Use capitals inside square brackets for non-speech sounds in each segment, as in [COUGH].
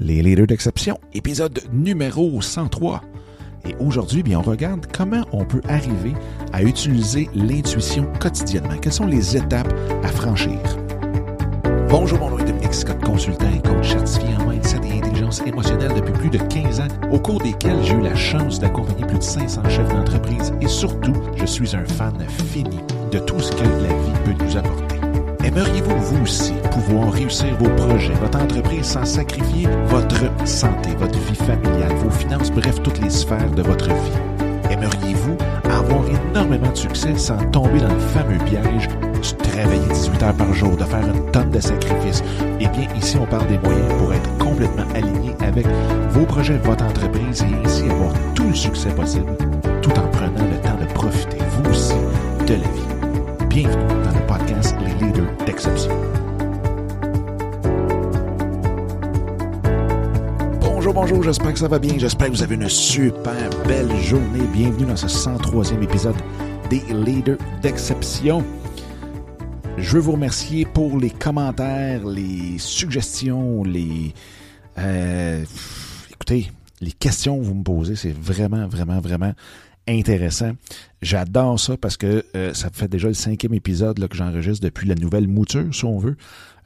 les leaders d'exception, épisode numéro 103. Et aujourd'hui, bien, on regarde comment on peut arriver à utiliser l'intuition quotidiennement. Quelles sont les étapes à franchir? Bonjour, mon nom est Dominique Scott, consultant et coach certifié en mindset et intelligence émotionnelle depuis plus de 15 ans, au cours desquels j'ai eu la chance d'accompagner plus de 500 chefs d'entreprise et surtout, je suis un fan fini de tout ce que la vie peut nous apporter. Aimeriez-vous, vous aussi, pouvoir réussir vos projets, votre entreprise sans sacrifier votre santé, votre vie familiale, vos finances, bref, toutes les sphères de votre vie? Aimeriez-vous avoir énormément de succès sans tomber dans le fameux piège de travailler 18 heures par jour, de faire une tonne de sacrifices? Eh bien, ici, on parle des moyens pour être complètement aligné avec vos projets, votre entreprise et ainsi avoir tout le succès possible tout en prenant le temps de profiter, vous aussi, de la vie. Bienvenue Bonjour, bonjour, j'espère que ça va bien. J'espère que vous avez une super belle journée. Bienvenue dans ce 103e épisode des Leaders d'Exception. Je veux vous remercier pour les commentaires, les suggestions, les... euh, écoutez, les questions que vous me posez, c'est vraiment, vraiment, vraiment intéressant. J'adore ça parce que euh, ça fait déjà le cinquième épisode que j'enregistre depuis la nouvelle mouture, si on veut,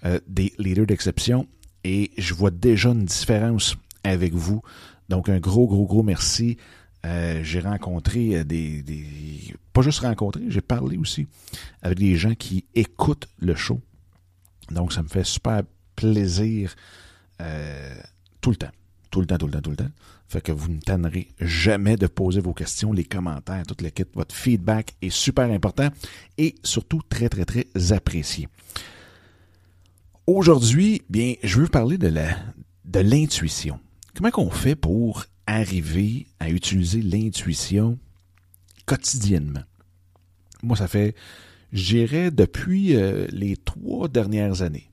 euh, des leaders d'exception. Et je vois déjà une différence avec vous. Donc, un gros, gros, gros merci. Euh, j'ai rencontré des, des... Pas juste rencontré, j'ai parlé aussi avec des gens qui écoutent le show. Donc, ça me fait super plaisir tout le temps. Tout le temps, tout le temps, tout le temps. Fait que vous ne tannerez jamais de poser vos questions, les commentaires, toute l'équipe. Votre feedback est super important et surtout très, très, très apprécié. Aujourd'hui, bien, je veux vous parler de la de l'intuition. Comment qu'on fait pour arriver à utiliser l'intuition quotidiennement? Moi, ça fait, j'irais depuis euh, les trois dernières années,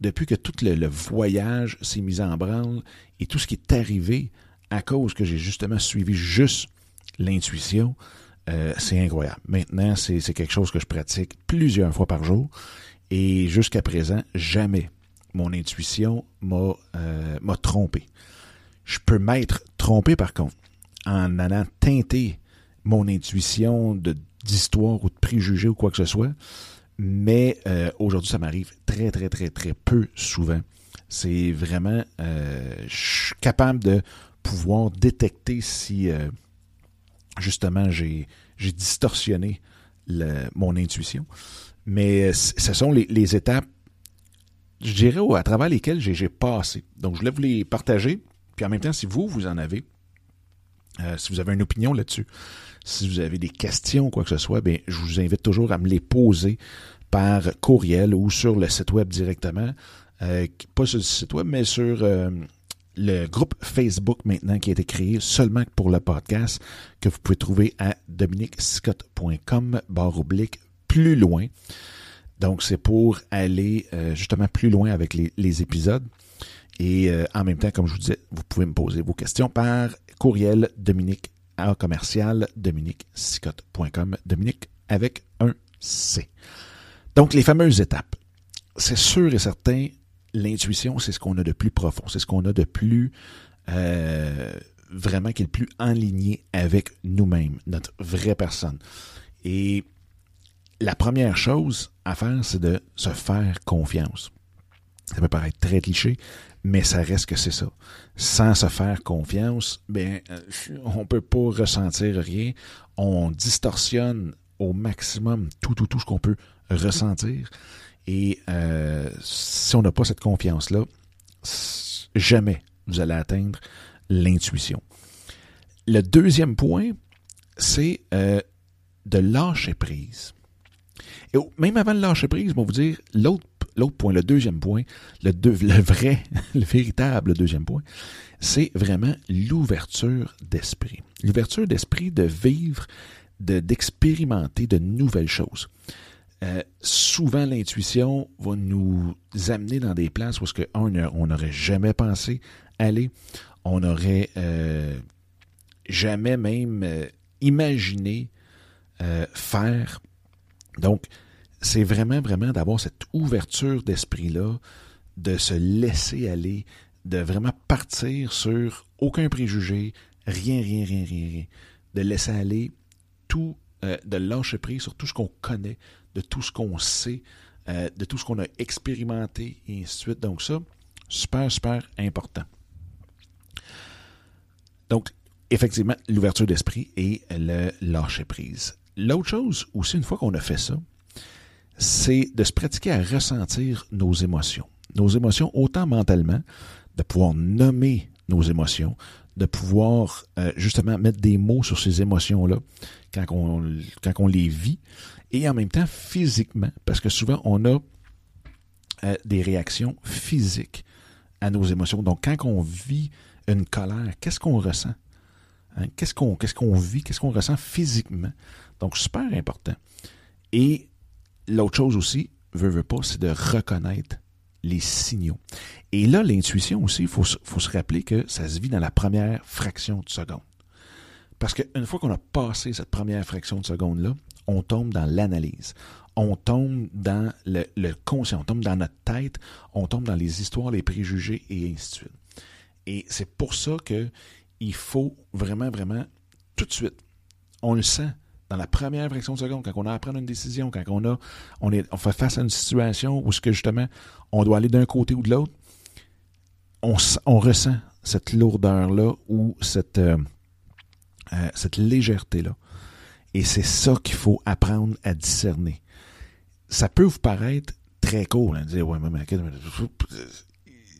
depuis que tout le, voyage s'est mis en branle et tout ce qui est arrivé à cause que j'ai justement suivi juste l'intuition, euh, c'est incroyable. Maintenant, c'est quelque chose que je pratique plusieurs fois par jour et jusqu'à présent, jamais mon intuition m'a euh, trompé. Je peux m'être trompé par contre en allant teinter mon intuition d'histoire ou de préjugés ou quoi que ce soit, mais euh, aujourd'hui ça m'arrive très très très très peu souvent. C'est vraiment, euh, capable de pouvoir détecter si euh, justement j'ai distorsionné mon intuition. Mais ce sont les, les étapes, je dirais, à travers lesquelles j'ai j'ai passé. Donc, je voulais vous les partager. Puis en même temps, si vous, vous en avez, euh, si vous avez une opinion là-dessus, si vous avez des questions quoi que ce soit, bien, je vous invite toujours à me les poser par courriel ou sur le site web directement. Euh, pas sur le site web, mais sur euh, le groupe Facebook maintenant qui a été créé seulement pour le podcast, que vous pouvez trouver à dominicscott.com, barre oblique, plus loin. Donc, c'est pour aller euh, justement plus loin avec les, les épisodes. Et euh, en même temps, comme je vous disais, vous pouvez me poser vos questions par courriel dominique à commercial. Dominique avec un C. Donc, les fameuses étapes. C'est sûr et certain, l'intuition, c'est ce qu'on a de plus profond, c'est ce qu'on a de plus euh, vraiment qui est le plus enligné avec nous-mêmes, notre vraie personne. Et la première chose à faire, c'est de se faire confiance. Ça peut paraître très cliché, mais ça reste que c'est ça. Sans se faire confiance, ben, euh, on peut pas ressentir rien. On distorsionne au maximum tout, tout, tout ce qu'on peut ressentir. Et euh, si on n'a pas cette confiance-là, jamais vous allez atteindre l'intuition. Le deuxième point, c'est euh, de lâcher prise. Et même avant de lâcher prise, je vais vous dire l'autre l'autre point, le deuxième point, [LAUGHS] le, vrai, le véritable deuxième point, c'est vraiment l'ouverture d'esprit. L'ouverture d'esprit de vivre, de d'expérimenter de nouvelles choses. Euh, souvent, l'intuition va nous amener dans des places où que, un, on n'aurait jamais pensé aller, on n'aurait euh, jamais même euh, imaginé euh, faire. Donc, c'est vraiment, vraiment d'avoir cette ouverture d'esprit-là, de se laisser aller, de vraiment partir sur aucun préjugé, rien, rien, rien, rien, rien. De laisser aller tout, euh, de lâcher prise sur tout ce qu'on connaît, de tout ce qu'on sait, euh, de tout ce qu'on a expérimenté, et ainsi de suite. Donc ça, super, super important. Donc, effectivement, l'ouverture d'esprit et le lâcher prise. L'autre chose, aussi, une fois qu'on a fait ça, c'est de se pratiquer à ressentir nos émotions. Nos émotions, autant mentalement, de pouvoir nommer nos émotions, de pouvoir euh, justement mettre des mots sur ces émotions-là quand on, quand on les vit, et en même temps physiquement, parce que souvent on a euh, des réactions physiques à nos émotions. Donc quand on vit une colère, qu'est-ce qu'on ressent? Hein? Qu'est-ce qu'on qu'est-ce qu'on vit? Qu'est-ce qu'on ressent physiquement? Donc super important. Et l'autre chose aussi, veut, veut pas, c'est de reconnaître les signaux. Et là, l'intuition aussi, il faut, se rappeler que ça se vit dans la première fraction de seconde. Parce qu'une fois qu'on a passé cette première fraction de seconde-là, on tombe dans l'analyse. On tombe dans le, le, conscient, on tombe dans notre tête, on tombe dans les histoires, les préjugés et ainsi de suite. Et c'est pour ça que il faut vraiment, vraiment, tout de suite, on le sent dans la première fraction de seconde, quand on a à prendre une décision, quand on a, on est, on fait face à une situation où ce que justement, on doit aller d'un côté ou de l'autre, on, ressent cette lourdeur-là ou cette, euh, euh, cette légèreté-là. Et c'est ça qu'il faut apprendre à discerner. Ça peut vous paraître très court, hein, dire, ouais, mais,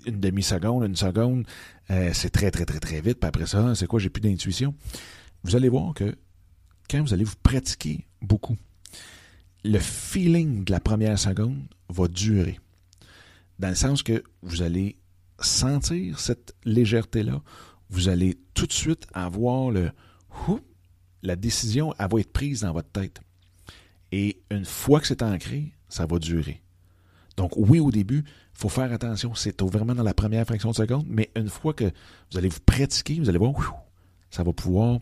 une demi-seconde, une seconde, euh, c'est très, très, très, très vite. Puis après ça, c'est quoi, j'ai plus d'intuition. Vous allez voir que quand vous allez vous pratiquer beaucoup, le feeling de la première seconde va durer. Dans le sens que vous allez sentir cette légèreté-là, vous allez tout de suite avoir le la décision, elle va être prise dans votre tête. Et une fois que c'est ancré, ça va durer. Donc oui, au début, il faut faire attention, c'est vraiment dans la première fraction de seconde, mais une fois que vous allez vous pratiquer, vous allez voir, ça va pouvoir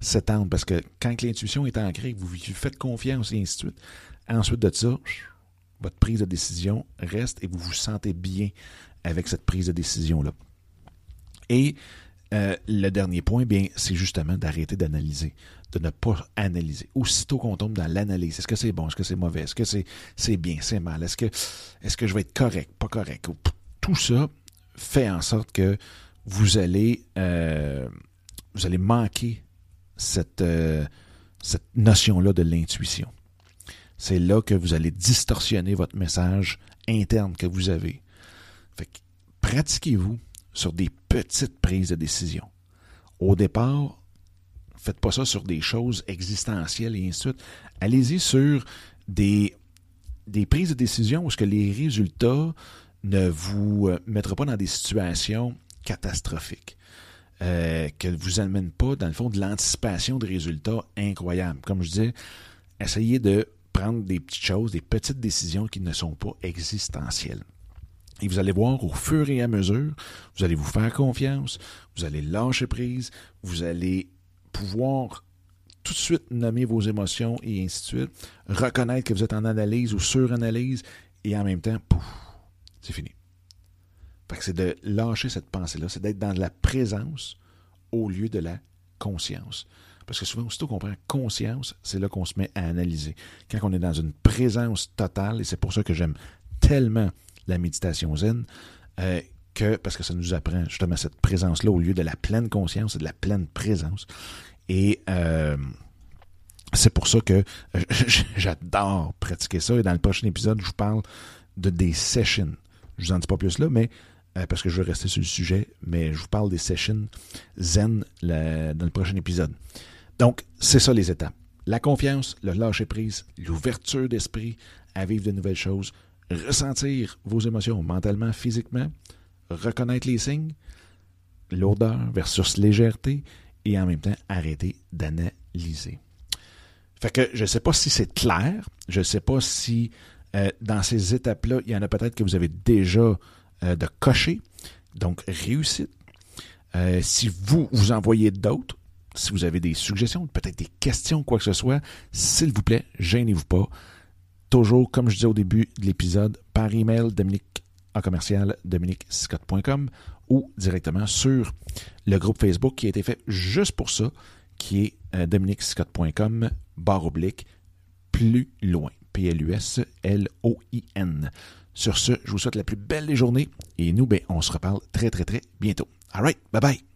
s'étendre. Parce que quand l'intuition est ancrée, vous, vous faites confiance et ainsi de suite, ensuite de ça, votre prise de décision reste et vous vous sentez bien avec cette prise de décision-là. Et euh, le dernier point, bien, c'est justement d'arrêter d'analyser, de ne pas analyser. Aussitôt qu'on tombe dans l'analyse, est-ce que c'est bon, est-ce que c'est mauvais, est-ce que c'est, c'est bien, c'est mal, est-ce que, est-ce que je vais être correct, pas correct? Tout ça fait en sorte que vous allez, euh, vous allez manquer cette, euh, cette notion-là de l'intuition. C'est là que vous allez distorsionner votre message interne que vous avez. Fait que pratiquez-vous sur des petites prises de décision. Au départ, faites pas ça sur des choses existentielles et ainsi de suite. Allez-y sur des, prises de décision où que les résultats ne vous euh, mettront pas dans des situations catastrophiques. Euh, que ne vous amène pas, dans le fond, de l'anticipation de résultats incroyables. Comme je disais, essayez de prendre des petites choses, des petites décisions qui ne sont pas existentielles. Et vous allez voir au fur et à mesure, vous allez vous faire confiance, vous allez lâcher prise, vous allez pouvoir tout de suite nommer vos émotions et ainsi de suite, reconnaître que vous êtes en analyse ou sur-analyse, et en même temps, pouf, c'est fini. C'est de lâcher cette pensée-là, c'est d'être dans la présence au lieu de la conscience. Parce que souvent, aussitôt qu'on prend conscience, c'est là qu'on se met à analyser. Quand on est dans une présence totale, et c'est pour ça que j'aime tellement la méditation zen, euh, que, parce que ça nous apprend justement cette présence-là au lieu de la pleine conscience, c'est de la pleine présence. Et euh, c'est pour ça que [LAUGHS] j'adore pratiquer ça. Et dans le prochain épisode, je vous parle de des sessions. Je vous en dis pas plus là, mais euh, parce que je veux rester sur le sujet, mais je vous parle des sessions zen dans le prochain épisode. Donc, c'est ça les étapes. La confiance, le lâcher prise, l'ouverture d'esprit à vivre de nouvelles choses, ressentir vos émotions mentalement, physiquement, reconnaître les signes, lourdeur versus légèreté, et en même temps arrêter d'analyser. Fait que je ne sais pas si c'est clair, je ne sais pas si euh, dans ces étapes-là, il y en a peut-être que vous avez déjà euh, de cocher, donc réussite. Euh, si vous vous envoyez d'autres, si vous avez des suggestions, peut-être des questions, quoi que ce soit, s'il vous plaît, gênez-vous pas. Toujours, comme je disais au début de l'épisode, par email, Dominique en commercial dominicscott.com ou directement sur le groupe Facebook qui a été fait juste pour ça, qui est euh, dominicscott.com barre oblique plus loin. P-L-U-S-L-O-I-N. Sur ce, je vous souhaite la plus belle des journées et nous, ben, on se reparle très, très, très bientôt. All right, bye bye.